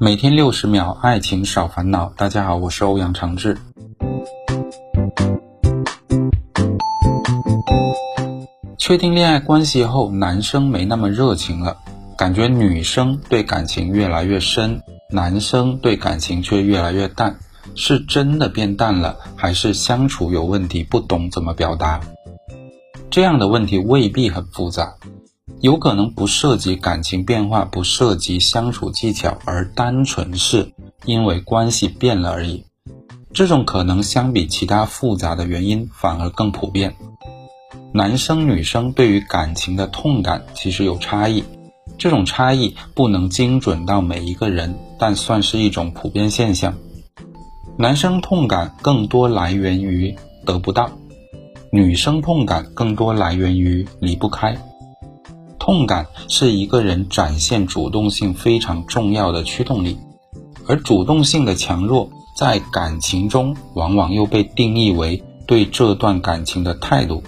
每天六十秒，爱情少烦恼。大家好，我是欧阳长志。确定恋爱关系后，男生没那么热情了，感觉女生对感情越来越深，男生对感情却越来越淡。是真的变淡了，还是相处有问题，不懂怎么表达？这样的问题未必很复杂。有可能不涉及感情变化，不涉及相处技巧，而单纯是因为关系变了而已。这种可能相比其他复杂的原因反而更普遍。男生女生对于感情的痛感其实有差异，这种差异不能精准到每一个人，但算是一种普遍现象。男生痛感更多来源于得不到，女生痛感更多来源于离不开。痛感是一个人展现主动性非常重要的驱动力，而主动性的强弱在感情中往往又被定义为对这段感情的态度。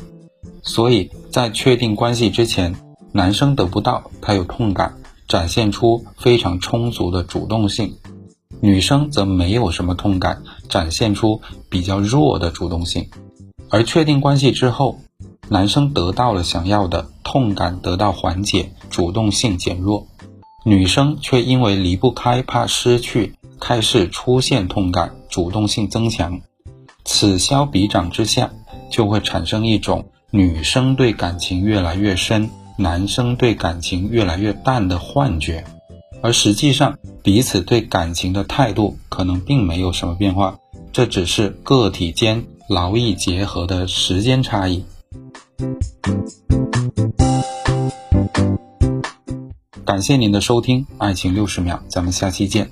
所以在确定关系之前，男生得不到他有痛感，展现出非常充足的主动性；女生则没有什么痛感，展现出比较弱的主动性。而确定关系之后，男生得到了想要的痛感得到缓解，主动性减弱；女生却因为离不开，怕失去，开始出现痛感，主动性增强。此消彼长之下，就会产生一种女生对感情越来越深，男生对感情越来越淡的幻觉。而实际上，彼此对感情的态度可能并没有什么变化，这只是个体间劳逸结合的时间差异。感谢您的收听，爱情六十秒，咱们下期见。